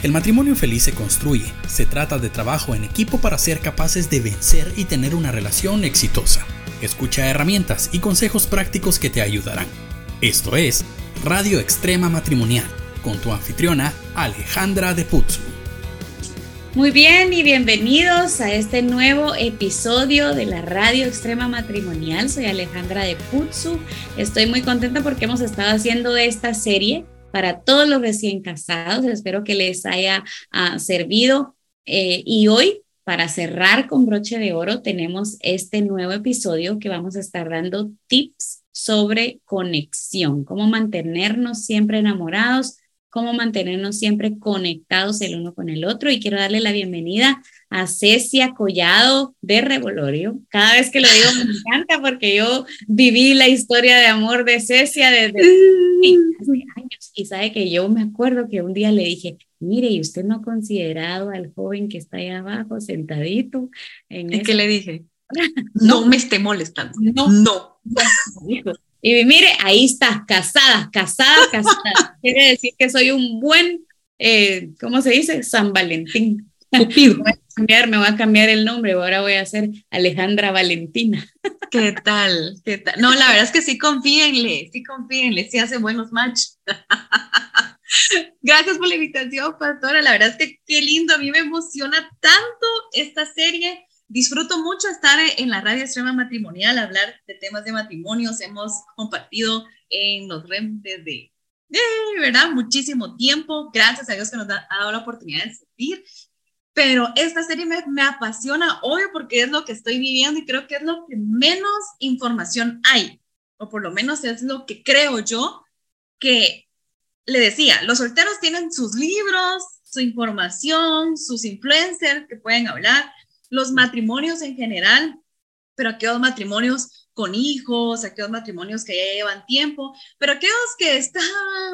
El matrimonio feliz se construye, se trata de trabajo en equipo para ser capaces de vencer y tener una relación exitosa. Escucha herramientas y consejos prácticos que te ayudarán. Esto es Radio Extrema Matrimonial, con tu anfitriona Alejandra de Putzu. Muy bien y bienvenidos a este nuevo episodio de la Radio Extrema Matrimonial. Soy Alejandra de Putzu. Estoy muy contenta porque hemos estado haciendo esta serie para todos los recién casados. Espero que les haya ah, servido. Eh, y hoy, para cerrar con broche de oro, tenemos este nuevo episodio que vamos a estar dando tips sobre conexión, cómo mantenernos siempre enamorados, cómo mantenernos siempre conectados el uno con el otro. Y quiero darle la bienvenida a Cecia Collado de Revolorio. Cada vez que lo digo me encanta porque yo viví la historia de amor de Cecia desde hace años. Y sabe que yo me acuerdo que un día le dije, mire, ¿y usted no ha considerado al joven que está ahí abajo sentadito? En ¿Y qué le dije? no me esté molestando. No. No. Y mire, ahí está, casada, casada, casada. Quiere decir que soy un buen, eh, ¿cómo se dice? San Valentín. Cupido. Me voy, a cambiar, me voy a cambiar el nombre, ahora voy a ser Alejandra Valentina. ¿Qué tal? ¿Qué tal? No, la verdad es que sí confíenle, sí confíenle, sí hace buenos match. Gracias por la invitación, pastora. La verdad es que qué lindo, a mí me emociona tanto esta serie. Disfruto mucho estar en la radio extrema matrimonial, hablar de temas de matrimonios. Hemos compartido en los REM desde, de verdad, muchísimo tiempo. Gracias a Dios que nos ha dado la oportunidad de servir. Pero esta serie me, me apasiona hoy porque es lo que estoy viviendo y creo que es lo que menos información hay, o por lo menos es lo que creo yo que le decía, los solteros tienen sus libros, su información, sus influencers que pueden hablar, los matrimonios en general, pero aquellos matrimonios con hijos, aquellos matrimonios que ya llevan tiempo, pero aquellos que están,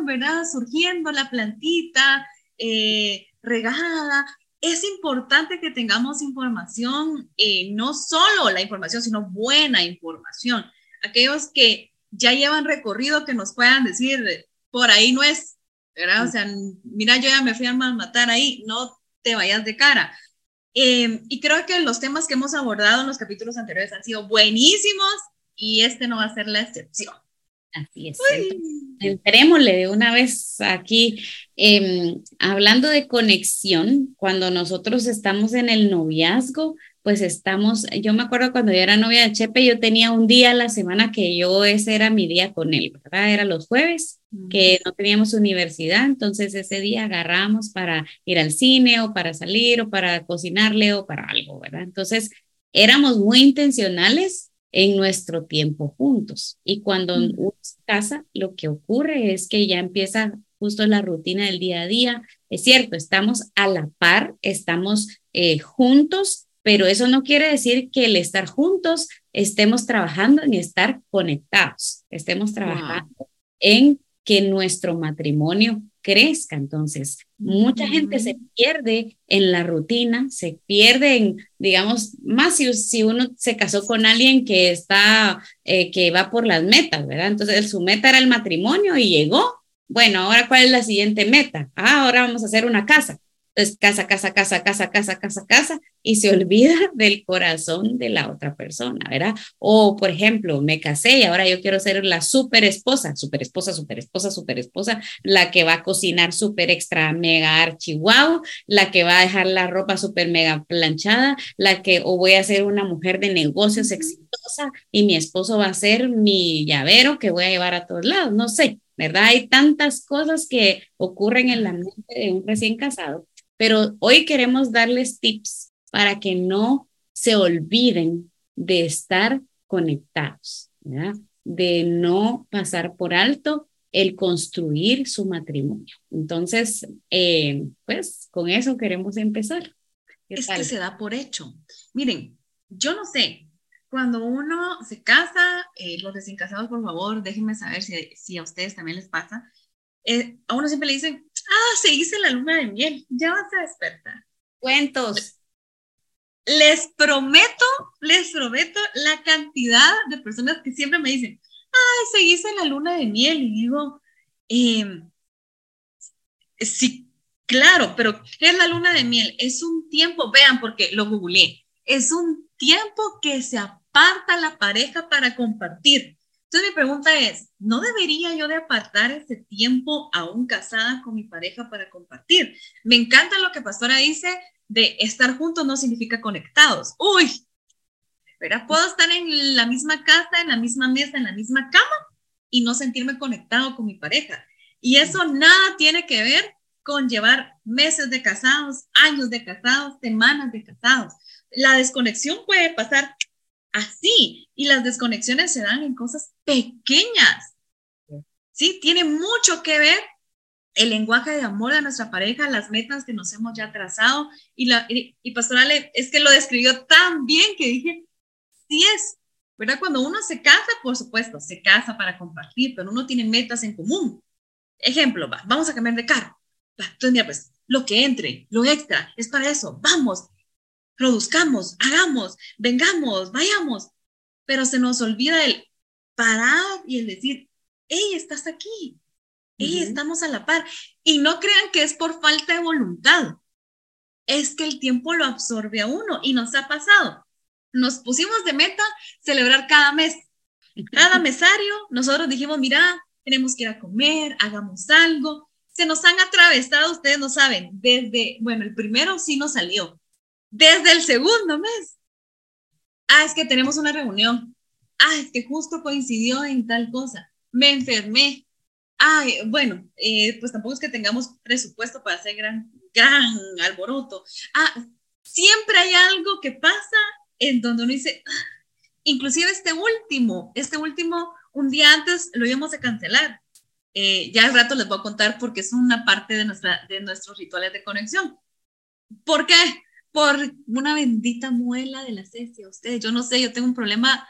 ¿verdad? Surgiendo la plantita eh, regada, es importante que tengamos información, eh, no solo la información, sino buena información. Aquellos que ya llevan recorrido, que nos puedan decir, por ahí no es, ¿verdad? O sea, mira, yo ya me fui a matar ahí, no te vayas de cara. Em, y creo que los temas que hemos abordado en los capítulos anteriores han sido buenísimos y este no va a ser la excepción. Así es. Entrémosle de una vez aquí, em, hablando de conexión, cuando nosotros estamos en el noviazgo, pues estamos, yo me acuerdo cuando yo era novia de Chepe, yo tenía un día a la semana que yo, ese era mi día con él, ¿verdad? Era los jueves, que no teníamos universidad, entonces ese día agarramos para ir al cine o para salir o para cocinarle o para algo, ¿verdad? Entonces éramos muy intencionales en nuestro tiempo juntos. Y cuando uno se casa, lo que ocurre es que ya empieza justo la rutina del día a día. Es cierto, estamos a la par, estamos eh, juntos, pero eso no quiere decir que el estar juntos estemos trabajando ni estar conectados, estemos trabajando en que nuestro matrimonio crezca. Entonces, mucha gente se pierde en la rutina, se pierde en, digamos, más si, si uno se casó con alguien que está, eh, que va por las metas, ¿verdad? Entonces, su meta era el matrimonio y llegó. Bueno, ahora, ¿cuál es la siguiente meta? Ah, ahora vamos a hacer una casa. Entonces, casa, casa, casa, casa, casa, casa, casa, y se olvida del corazón de la otra persona, ¿verdad? O, por ejemplo, me casé y ahora yo quiero ser la super esposa, super esposa, super esposa, super esposa, la que va a cocinar super extra mega archi la que va a dejar la ropa super mega planchada, la que, o voy a ser una mujer de negocios exitosa y mi esposo va a ser mi llavero que voy a llevar a todos lados, no sé, ¿verdad? Hay tantas cosas que ocurren en la mente de un recién casado pero hoy queremos darles tips para que no se olviden de estar conectados, de no pasar por alto el construir su matrimonio. Entonces, eh, pues con eso queremos empezar. Es que se da por hecho. Miren, yo no sé, cuando uno se casa, eh, los recién casados, por favor, déjenme saber si, si a ustedes también les pasa. Eh, a uno siempre le dicen, ah, se hizo la luna de miel, ya vas a despertar. Cuentos. Les prometo, les prometo la cantidad de personas que siempre me dicen, ay, se hizo la luna de miel. Y digo, em, sí, Claro, pero ¿qué es la luna de miel? Es un tiempo, vean, porque lo googleé, es un tiempo que se aparta la pareja para compartir. Entonces mi pregunta es, ¿no debería yo de apartar ese tiempo aún casada con mi pareja para compartir? Me encanta lo que Pastora dice de estar juntos no significa conectados. Uy, pero puedo estar en la misma casa, en la misma mesa, en la misma cama y no sentirme conectado con mi pareja. Y eso nada tiene que ver con llevar meses de casados, años de casados, semanas de casados. La desconexión puede pasar así y las desconexiones se dan en cosas pequeñas. Sí, tiene mucho que ver el lenguaje de amor de nuestra pareja, las metas que nos hemos ya trazado y la y, y pastoral es que lo describió tan bien que dije, sí es, ¿verdad? Cuando uno se casa, por supuesto, se casa para compartir, pero uno tiene metas en común. Ejemplo, va, vamos a cambiar de carro. entonces, mira, pues lo que entre, lo extra, es para eso. Vamos, produzcamos, hagamos, vengamos, vayamos. Pero se nos olvida el parar y el decir, hey, estás aquí, hey, estamos a la par. Y no crean que es por falta de voluntad, es que el tiempo lo absorbe a uno y nos ha pasado. Nos pusimos de meta celebrar cada mes. Cada mesario, nosotros dijimos, mira, tenemos que ir a comer, hagamos algo. Se nos han atravesado, ustedes no saben, desde, bueno, el primero sí nos salió, desde el segundo mes. Ah, es que tenemos una reunión. Ah, es que justo coincidió en tal cosa. Me enfermé. Ay, bueno, eh, pues tampoco es que tengamos presupuesto para hacer gran, gran alboroto. Ah, siempre hay algo que pasa en donde uno dice, ah", inclusive este último, este último un día antes lo íbamos a cancelar. Eh, ya al rato les voy a contar porque es una parte de, nuestra, de nuestros rituales de conexión. ¿Por qué? Por una bendita muela de la cesia. Ustedes, yo no sé, yo tengo un problema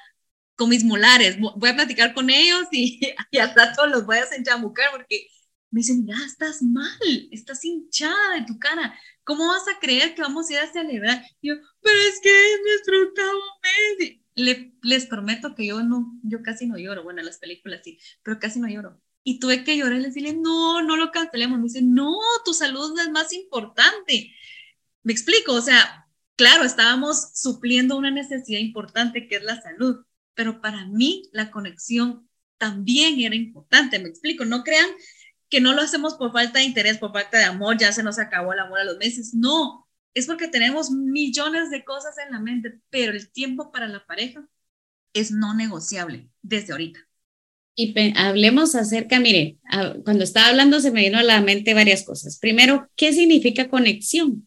con mis molares. Voy a platicar con ellos y, y al rato los voy a enchamucar porque me dicen, ya estás mal, estás hinchada de tu cara. ¿Cómo vas a creer que vamos a ir a celebrar? Y yo, pero es que es nuestro octavo mes les prometo que yo no, yo casi no lloro, bueno, en las películas sí, pero casi no lloro. Y tuve que llorar y decirle, no, no lo cancelemos. Me dice, no, tu salud es más importante. Me explico, o sea, claro, estábamos supliendo una necesidad importante que es la salud, pero para mí la conexión también era importante, me explico, no crean que no lo hacemos por falta de interés, por falta de amor, ya se nos acabó el amor a los meses, no, es porque tenemos millones de cosas en la mente, pero el tiempo para la pareja es no negociable desde ahorita. Y hablemos acerca, mire, cuando estaba hablando se me vino a la mente varias cosas. Primero, ¿qué significa conexión?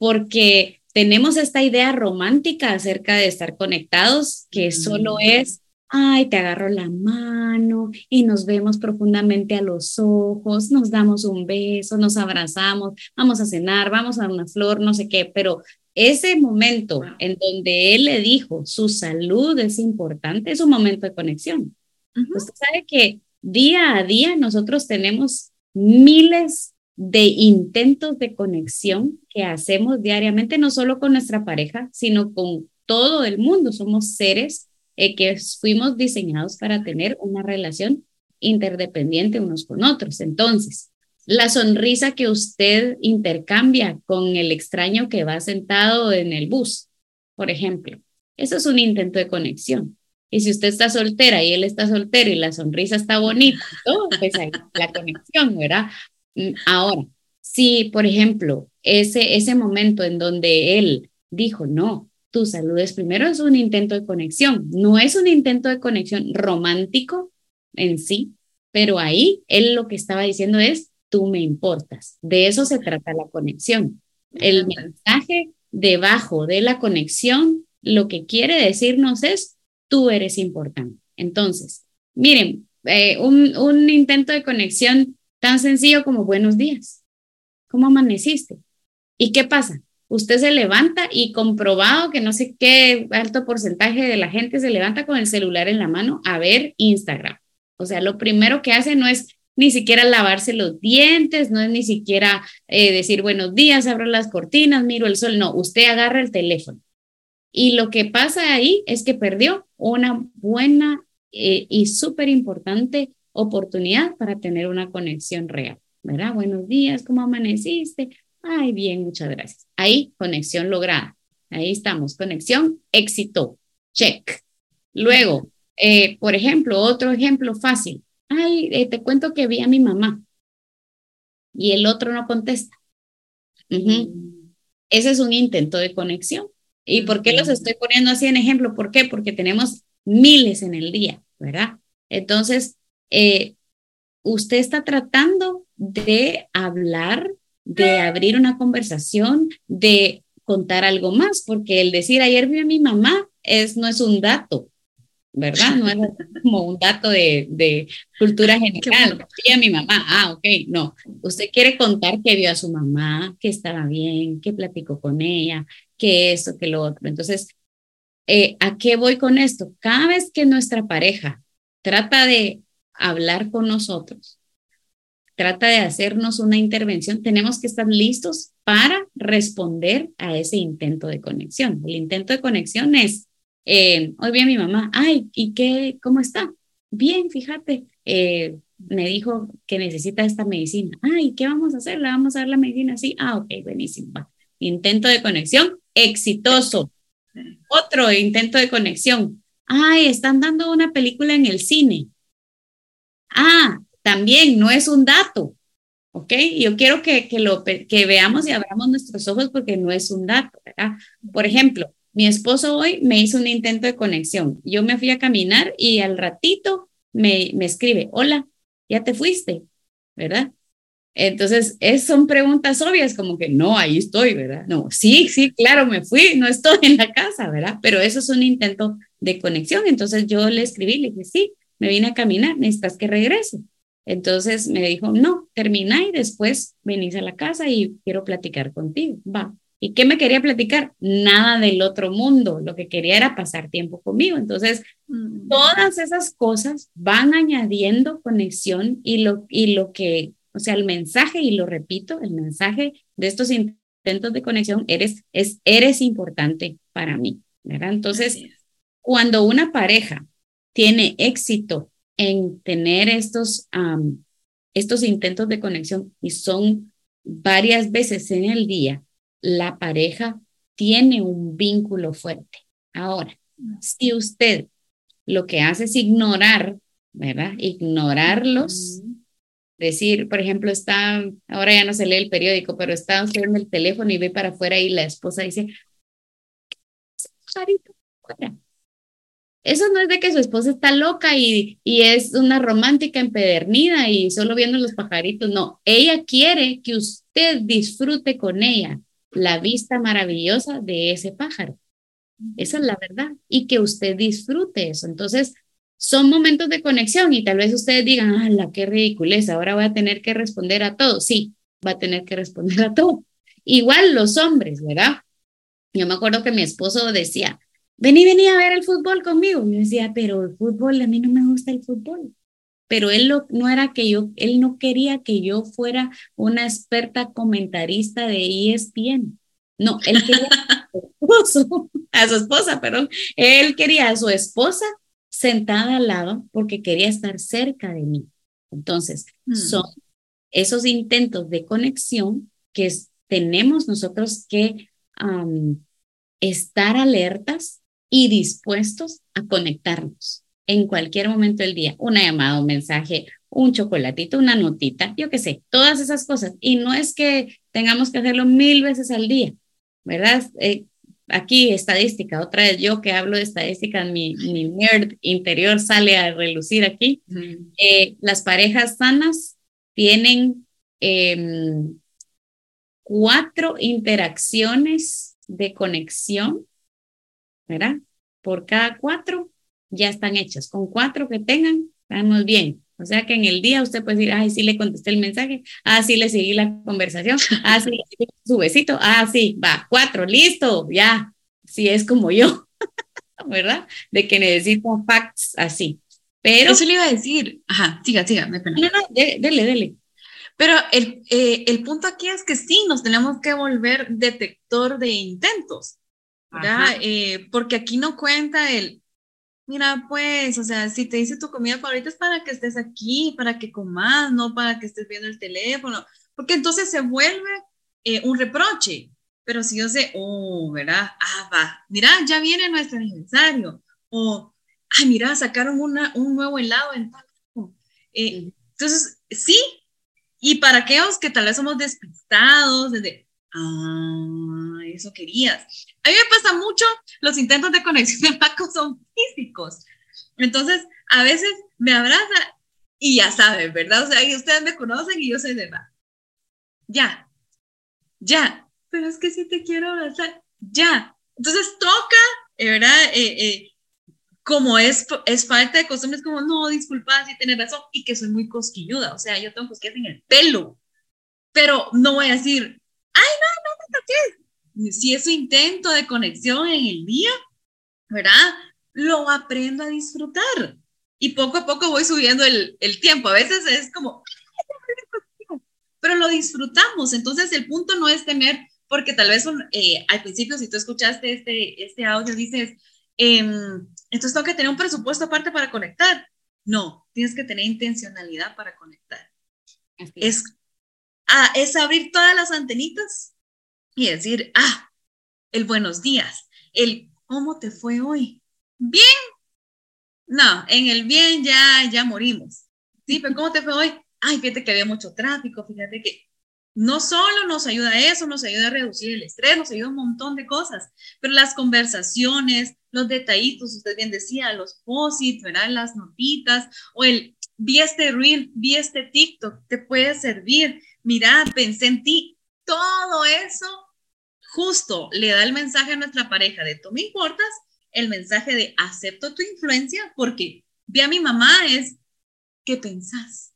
Porque tenemos esta idea romántica acerca de estar conectados, que solo es ay, te agarro la mano y nos vemos profundamente a los ojos, nos damos un beso, nos abrazamos, vamos a cenar, vamos a una flor, no sé qué, pero ese momento en donde él le dijo su salud es importante, es un momento de conexión. Usted sabe que día a día nosotros tenemos miles de intentos de conexión que hacemos diariamente, no solo con nuestra pareja, sino con todo el mundo. Somos seres eh, que fuimos diseñados para tener una relación interdependiente unos con otros. Entonces, la sonrisa que usted intercambia con el extraño que va sentado en el bus, por ejemplo, eso es un intento de conexión. Y si usted está soltera y él está soltero y la sonrisa está bonita, pues ahí la conexión, ¿verdad? Mm, ahora, si, por ejemplo, ese, ese momento en donde él dijo, no, tu salud es primero, es un intento de conexión. No es un intento de conexión romántico en sí, pero ahí él lo que estaba diciendo es, tú me importas. De eso se trata la conexión. El mensaje debajo de la conexión lo que quiere decirnos es, tú eres importante. Entonces, miren, eh, un, un intento de conexión tan sencillo como buenos días. ¿Cómo amaneciste? ¿Y qué pasa? usted se levanta y comprobado que no sé qué alto porcentaje de la gente se levanta con el celular en la mano a ver Instagram. O sea, lo primero que hace no es ni siquiera lavarse los dientes, no es ni siquiera eh, decir buenos días, abro las cortinas, miro el sol, no, usted agarra el teléfono. Y lo que pasa ahí es que perdió una buena eh, y súper importante oportunidad para tener una conexión real. ¿verdad? Buenos días, ¿cómo amaneciste? Ay, bien, muchas gracias. Ahí, conexión lograda. Ahí estamos, conexión, éxito, check. Luego, eh, por ejemplo, otro ejemplo fácil. Ay, eh, te cuento que vi a mi mamá y el otro no contesta. Ese es un intento de conexión. ¿Y por qué los estoy poniendo así en ejemplo? ¿Por qué? Porque tenemos miles en el día, ¿verdad? Entonces, eh, usted está tratando de hablar, de abrir una conversación, de contar algo más, porque el decir ayer vi a mi mamá es, no es un dato, ¿verdad? No es como un dato de, de cultura general. Vi a mi mamá, ah, ok, no. Usted quiere contar que vio a su mamá, que estaba bien, que platicó con ella, que esto, que lo otro. Entonces, eh, ¿a qué voy con esto? Cada vez que nuestra pareja trata de hablar con nosotros, trata de hacernos una intervención, tenemos que estar listos para responder a ese intento de conexión. El intento de conexión es, eh, hoy vi mi mamá, ay, ¿y qué, cómo está? Bien, fíjate, eh, me dijo que necesita esta medicina. Ay, ¿qué vamos a hacer? ¿Le vamos a dar la medicina así? Ah, ok, buenísimo. Intento de conexión exitoso. Otro intento de conexión. Ay, están dando una película en el cine. Ah, también no es un dato. ¿Ok? Yo quiero que, que, veamos y abramos nuestros ojos porque no es un dato. Por ejemplo, mi esposo hoy me hizo un intento de conexión. Yo me fui a caminar y al ratito me, me escribe, hola, ya te fuiste, ¿verdad? Entonces, es, son preguntas obvias, como que no, ahí estoy, ¿verdad? No, sí, sí, claro, me fui, no estoy en la casa, ¿verdad? Pero eso es un intento de conexión. Entonces yo le escribí, le dije, sí, me vine a caminar, necesitas que regrese. Entonces me dijo, no, termina y después venís a la casa y quiero platicar contigo. Va. ¿Y qué me quería platicar? Nada del otro mundo. Lo que quería era pasar tiempo conmigo. Entonces, mm. todas esas cosas van añadiendo conexión y lo, y lo que o sea, el mensaje, y lo repito, el mensaje de estos intentos de conexión, eres, es, eres importante para mí, ¿verdad? Entonces, cuando una pareja tiene éxito en tener estos, estos intentos de conexión y son varias veces en el día, la pareja tiene un vínculo fuerte. Ahora, si usted lo que hace es ignorar, ¿verdad? Ignorarlos, decir, por ejemplo, está, ahora ya no se lee el periódico, pero está usted en el teléfono y ve para afuera y la esposa dice, Eso no es de que su esposa está loca y, y es una romántica empedernida y solo viendo los pajaritos, no, ella quiere que usted disfrute con ella la vista maravillosa de ese pájaro. Esa es la verdad. Y que usted disfrute eso. Entonces, son momentos de conexión y tal vez ustedes digan, ah, la qué ridiculez, ahora voy a tener que responder a todo. Sí, va a tener que responder a todo. Igual los hombres, ¿verdad? Yo me acuerdo que mi esposo decía, vení, vení a ver el fútbol conmigo. Yo decía, pero el fútbol, a mí no me gusta el fútbol. Pero él no era que yo, él no quería que yo fuera una experta comentarista de ESPN. No, él quería a su, a su esposa, perdón. Él quería a su esposa sentada al lado porque quería estar cerca de mí. Entonces, hmm. son esos intentos de conexión que tenemos nosotros que estar alertas y dispuestos a conectarnos en cualquier momento del día. Una llamada, un mensaje, un chocolatito, una notita, yo qué sé, todas esas cosas. Y no es que tengamos que hacerlo mil veces al día, ¿verdad? Eh, aquí estadística, otra vez yo que hablo de estadística, mi, mi nerd interior sale a relucir aquí. Eh, las parejas sanas tienen em, cuatro interacciones de conexión, ¿verdad? Por cada cuatro ya están hechas. Con cuatro que tengan, estamos bien. O sea que en el día usted puede decir, ay, sí le contesté el mensaje, ah, sí le seguí la conversación, ah, sí le su besito, ah, sí, va, cuatro, listo, ya, si es como yo, ¿verdad? De que necesito facts así. Pero. Eso le iba a decir, ajá, siga, siga, me No, no, dele, dele. Pero el, eh, el punto aquí es que sí, nos tenemos que volver detector de intentos, ¿verdad? Eh, porque aquí no cuenta el, mira, pues, o sea, si te dice tu comida favorita es para que estés aquí, para que comas, no para que estés viendo el teléfono, porque entonces se vuelve eh, un reproche. Pero si yo sé, oh, ¿verdad? Ah, va, mira, ya viene nuestro aniversario. O, ay, mira, sacaron una, un nuevo helado en tal. Eh, entonces, sí, y para aquellos que tal vez somos despistados, desde, ah, eso querías. A mí me pasa mucho, los intentos de conexión de Paco son físicos. Entonces, a veces me abraza y ya saben, ¿verdad? O sea, ustedes me conocen y yo soy de verdad. Ya, ya, pero es que si te quiero abrazar, ya. Entonces toca, eh, ¿verdad? Eh, eh, como es, es falta de costumbre, es como, no, disculpa, si tienes razón, y que soy muy cosquilluda, o sea, yo tengo cosquillas en el pelo, pero no voy a decir, toques. Si es su intento de conexión en el día, ¿verdad? Lo aprendo a disfrutar. Y poco a poco voy subiendo el, el tiempo. A veces es como, pero lo disfrutamos. Entonces el punto no es tener, porque tal vez eh, al principio si tú escuchaste este, este audio dices, em, entonces tengo que tener un presupuesto aparte para conectar. No, tienes que tener intencionalidad para conectar. Es, ah, es abrir todas las antenitas y decir, ah, el buenos días, el cómo te fue hoy. Bien. No, en el bien ya, ya morimos. Sí, pero ¿cómo te fue hoy? ay, fíjate que había mucho tráfico, fíjate que no solo nos ayuda eso, nos ayuda a reducir el estrés, nos ayuda un montón de cosas, pero las conversaciones, los detallitos, usted bien decía, los posits, ¿verdad? Las notitas, o el vi este reel, vi este TikTok, te puede servir, mira, pensé en ti, todo eso justo le da el mensaje a nuestra pareja de tú me importas, el mensaje de acepto tu influencia, porque vi a mi mamá es, ¿qué pensás?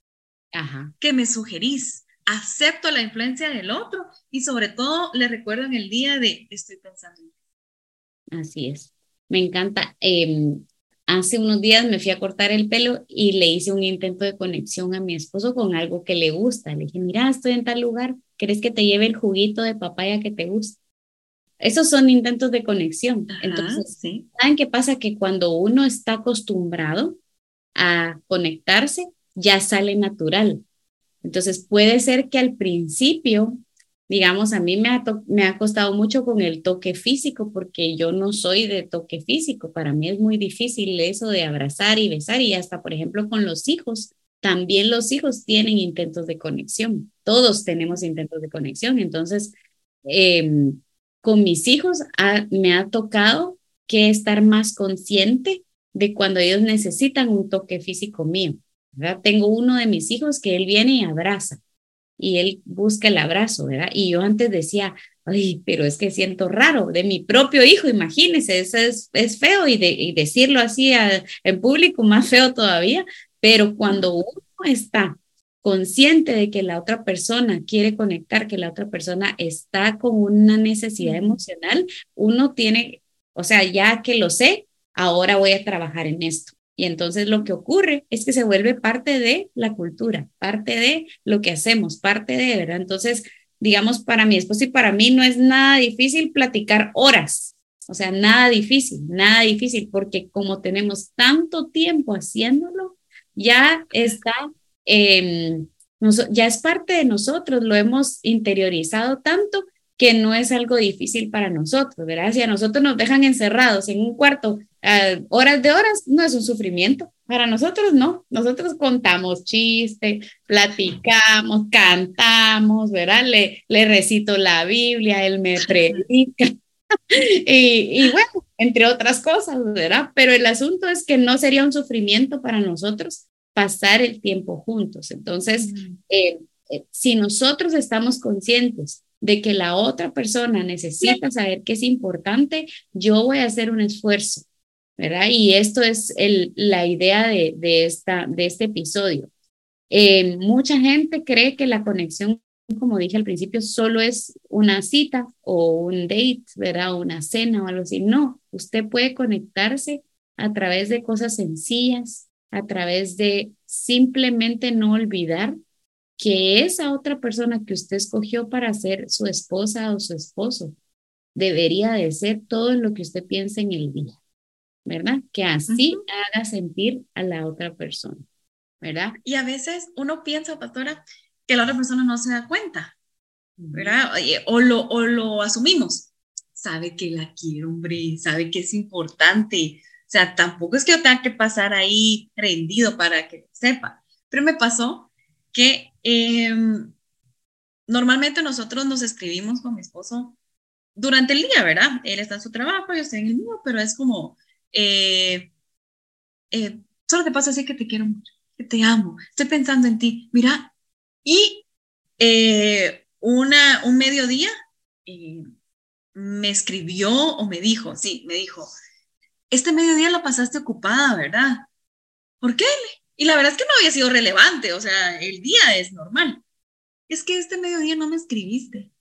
que me sugerís. Acepto la influencia del otro y sobre todo le recuerdo en el día de estoy pensando en Así es. Me encanta. Em, hace unos días me fui a cortar el pelo y le hice un intento de conexión a mi esposo con algo que le gusta. Le dije, mira, estoy en tal lugar, ¿crees que te lleve el juguito de papaya que te gusta? Esos son intentos de conexión. Entonces, ¿saben qué pasa? Que cuando uno está acostumbrado a conectarse, ya sale natural. Entonces puede ser que al principio, digamos, a mí me ha, me ha costado mucho con el toque físico porque yo no soy de toque físico. Para mí es muy difícil eso de abrazar y besar y hasta, por ejemplo, con los hijos. También los hijos tienen intentos de conexión. Todos tenemos intentos de conexión. Entonces, em, con mis hijos me ha tocado que estar más consciente de cuando ellos necesitan un toque físico mío. Tengo uno de mis hijos que él viene y abraza y él busca el abrazo, ¿verdad? Y yo antes decía, ay, pero es que siento raro de mi propio hijo, imagínese, eso es, es feo y, de, decirlo así en público, más feo todavía, pero cuando uno está consciente de que la otra persona quiere conectar, que la otra persona está con una necesidad emocional, uno tiene, o sea, ya que lo sé, ahora voy a trabajar en esto. Y entonces lo que ocurre es que se vuelve parte de la cultura, parte de lo que hacemos, parte de, ¿verdad? Entonces, digamos, para mi esposo y para mí no es nada difícil platicar horas, o sea, nada difícil, nada difícil, porque como tenemos tanto tiempo haciéndolo, ya está, em, ya es parte de nosotros, lo hemos interiorizado tanto que no es algo difícil para nosotros, ¿verdad? Si a nosotros nos dejan encerrados en un cuarto horas de horas, no es un sufrimiento. Para nosotros no, nosotros contamos chistes, platicamos, cantamos, ¿verdad? Le, le recito la Biblia, él me predica. y, y, bueno, entre otras cosas, ¿verdad? Pero el asunto es que no sería un sufrimiento para nosotros pasar el tiempo juntos. Entonces, eh, eh, si nosotros estamos conscientes de que la otra persona necesita saber que es importante, yo voy a hacer un esfuerzo ¿verdad? Y esto es el, la idea de, de, esta, de este episodio. Eh, mucha gente cree que la conexión, como dije al principio, solo es una cita o un date, ¿verdad? Una cena o algo así. No, usted puede conectarse a través de cosas sencillas, a través de simplemente no olvidar que esa otra persona que usted escogió para ser su esposa o su esposo debería de ser todo lo que usted piensa en el día. ¿verdad? Que así haga sentir a la otra persona, ¿verdad? Y a veces uno piensa, pastora, que la otra persona no se da cuenta, ¿verdad? O lo, o lo asumimos. Sabe que la quiero, hombre, sabe que es importante. O sea, tampoco es que yo tenga que pasar ahí rendido para que sepa. Pero me pasó que em, normalmente nosotros nos escribimos con mi esposo durante el día, ¿verdad? Él está en su trabajo, yo estoy en el mío, pero es como, eh, eh, solo te pasa así que te quiero mucho, que te amo, estoy pensando en ti, mira, y eh, una, un mediodía me escribió o me dijo, sí, me dijo, este mediodía lo pasaste ocupada, ¿verdad? ¿Por qué? Y la verdad es que no había sido relevante, o sea, el día es normal. Es que este mediodía no me escribiste.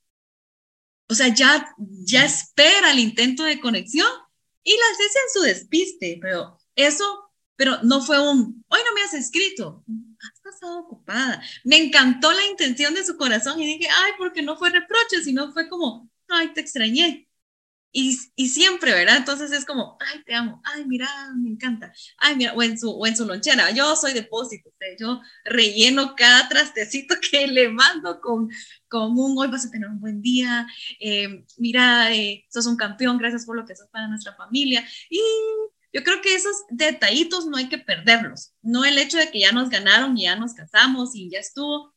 O sea, ya, ya espera el intento de conexión y la haces en su despiste, pero eso, pero no fue un, hoy no me has escrito, has pasado ocupada. Me encantó la intención de su corazón y dije, ay, porque no fue reproche, sino fue como, ay, te extrañé. Y, y, siempre, ¿verdad? Entonces es como, ay, te amo, ay, mira, me encanta, ay, mira, o en su, o en su lonchera, yo soy depósito, yo relleno cada trastecito que le mando con, con un, hoy vas a tener un buen día, eh, mira, eh, sos un campeón, gracias por lo que sos para nuestra familia. Y yo creo que esos detallitos no hay que perderlos, no el hecho de que ya nos ganaron y ya nos casamos y ya estuvo,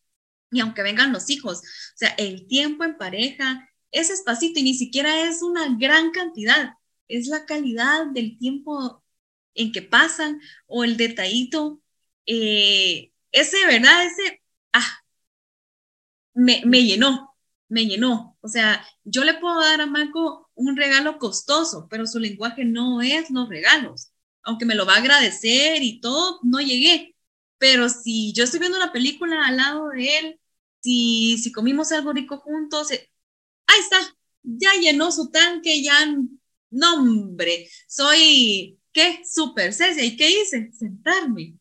y aunque vengan los hijos, o sea, el tiempo en pareja, ese espacito y ni siquiera es una gran cantidad, es la calidad del tiempo en que pasan o el detallito, eh, ese, ¿verdad? Ese, ah, me, me llenó, me llenó. O sea, yo le puedo dar a Marco un regalo costoso, pero su lenguaje no es los regalos. Aunque me lo va a agradecer y todo, no llegué. Pero si yo estoy viendo una película al lado de él, si, si comimos algo rico juntos, eh, ahí está, ya llenó su tanque, ya, no hombre, soy, ¿qué? Super Cecia. ¿Y qué hice? Sentarme.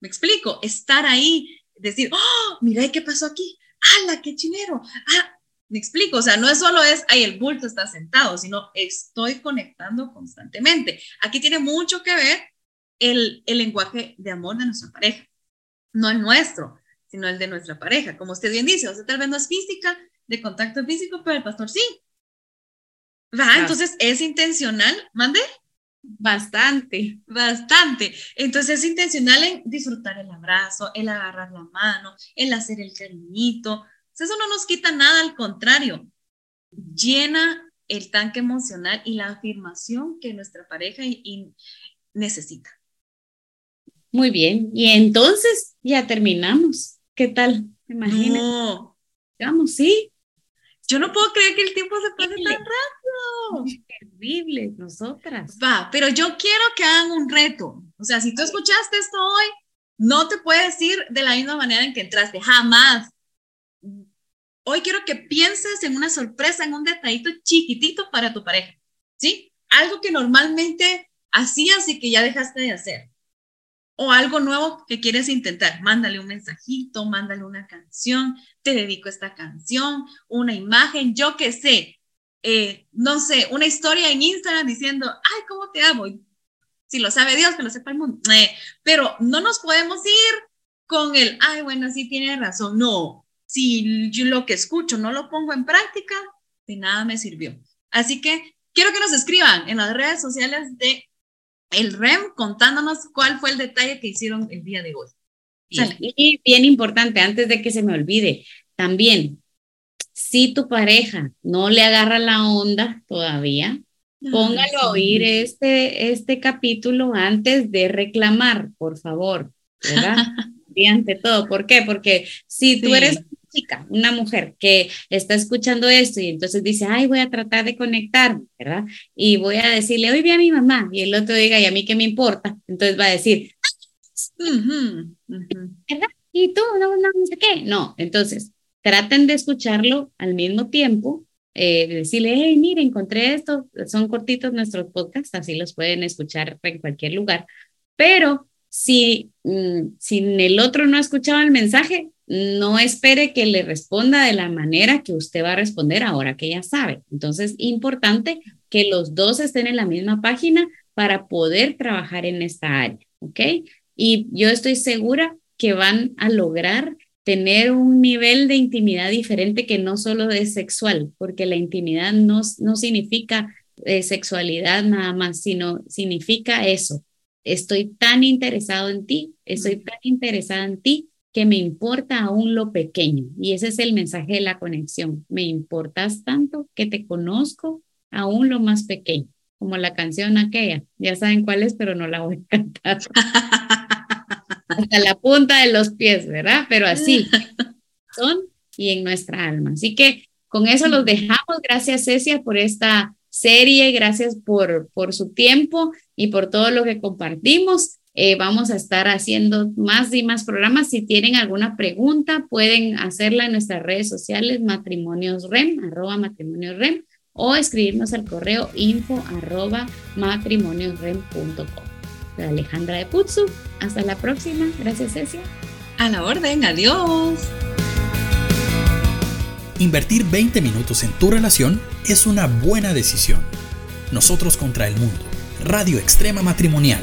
Me explico, estar ahí, decir, oh, mira, ¿qué pasó aquí? ¡Hala, qué chinero! Ah, me explico, o sea, no es solo es, ay, el bulto está sentado, sino estoy conectando constantemente. Aquí tiene mucho que ver el, el lenguaje de amor de nuestra pareja, no el nuestro, sino el de nuestra pareja. Como usted bien dice, o sea, tal vez no es física, de contacto físico, pero el pastor sí. ¿Va? Entonces es intencional, mande. Bastante. Bastante. Entonces es intencional en disfrutar el abrazo, el agarrar la mano, el hacer el cariñito. Eso no nos quita nada, al contrario, llena el tanque emocional y la afirmación que nuestra pareja necesita. Muy bien, y entonces ya terminamos. ¿Qué tal? Imagínate. No. Digamos, sí, yo no puedo creer que el tiempo se pase tan rápido. Terrible, nosotras. Va, pero yo quiero que hagan un reto. O sea, si tú escuchaste esto hoy, no te puedes ir de la misma manera en que entraste, jamás. Hoy quiero que pienses en una sorpresa, en un detallito chiquitito para tu pareja, ¿sí? Algo que normalmente hacías y que ya dejaste de hacer o algo nuevo que quieres intentar, mándale un mensajito, mándale una canción, te dedico esta canción, una imagen, yo qué sé, eh, no sé, una historia en Instagram diciendo, ay, ¿cómo te amo? Si lo sabe Dios, que lo sepa el mundo. Eh, pero no nos podemos ir con el, ay, bueno, sí tiene razón. No, si yo lo que escucho no lo pongo en práctica, de nada me sirvió. Así que quiero que nos escriban en las redes sociales de el REM contándonos cuál fue el detalle que hicieron el día de hoy. Y bien importante, antes de que se me olvide, también, si tu pareja no le agarra la onda todavía, póngalo a oír este, este capítulo antes de reclamar, por favor, ¿verdad? y ante todo, ¿por qué? Porque si tú eres chica, una mujer que está escuchando esto y entonces dice, ay, voy a tratar de conectar, ¿verdad? Y voy a decirle, hoy vi a mi mamá y el otro diga, ¿y a mí qué me importa? Entonces va a decir, ¿verdad? Y tú, no, no, no sé qué. No, entonces traten de escucharlo al mismo tiempo, eh, decirle, hey, mire, encontré esto, son cortitos nuestros podcasts, así los pueden escuchar en cualquier lugar, pero si, mm, si el otro no ha escuchado el mensaje, no espere que le responda de la manera que usted va a responder ahora que ya sabe. Entonces, importante que los dos estén en la misma página para poder trabajar en esta área, ¿ok? Y yo estoy segura que van a lograr tener un nivel de intimidad diferente que no solo es sexual, porque la intimidad no, no significa eh, sexualidad nada más, sino significa eso. Estoy tan interesado en ti, estoy tan interesada en ti que me importa aún lo pequeño. Y ese es el mensaje de la conexión. Me importas tanto que te conozco aún lo más pequeño, como la canción aquella. Ya saben cuál es, pero no la voy a cantar. Hasta la punta de los pies, ¿verdad? Pero así son y en nuestra alma. Así que con eso los dejamos. Gracias, Cecia, por esta serie. Gracias por, por su tiempo y por todo lo que compartimos. Eh, vamos a estar haciendo más y más programas. Si tienen alguna pregunta, pueden hacerla en nuestras redes sociales, matrimonios rem, arroba matrimonios rem, o escribirnos al correo info arroba matrimoniosrem.com. Alejandra de Putsu. Hasta la próxima. Gracias, Cecia. A la orden. Adiós. Invertir 20 minutos en tu relación es una buena decisión. Nosotros contra el mundo. Radio Extrema Matrimonial.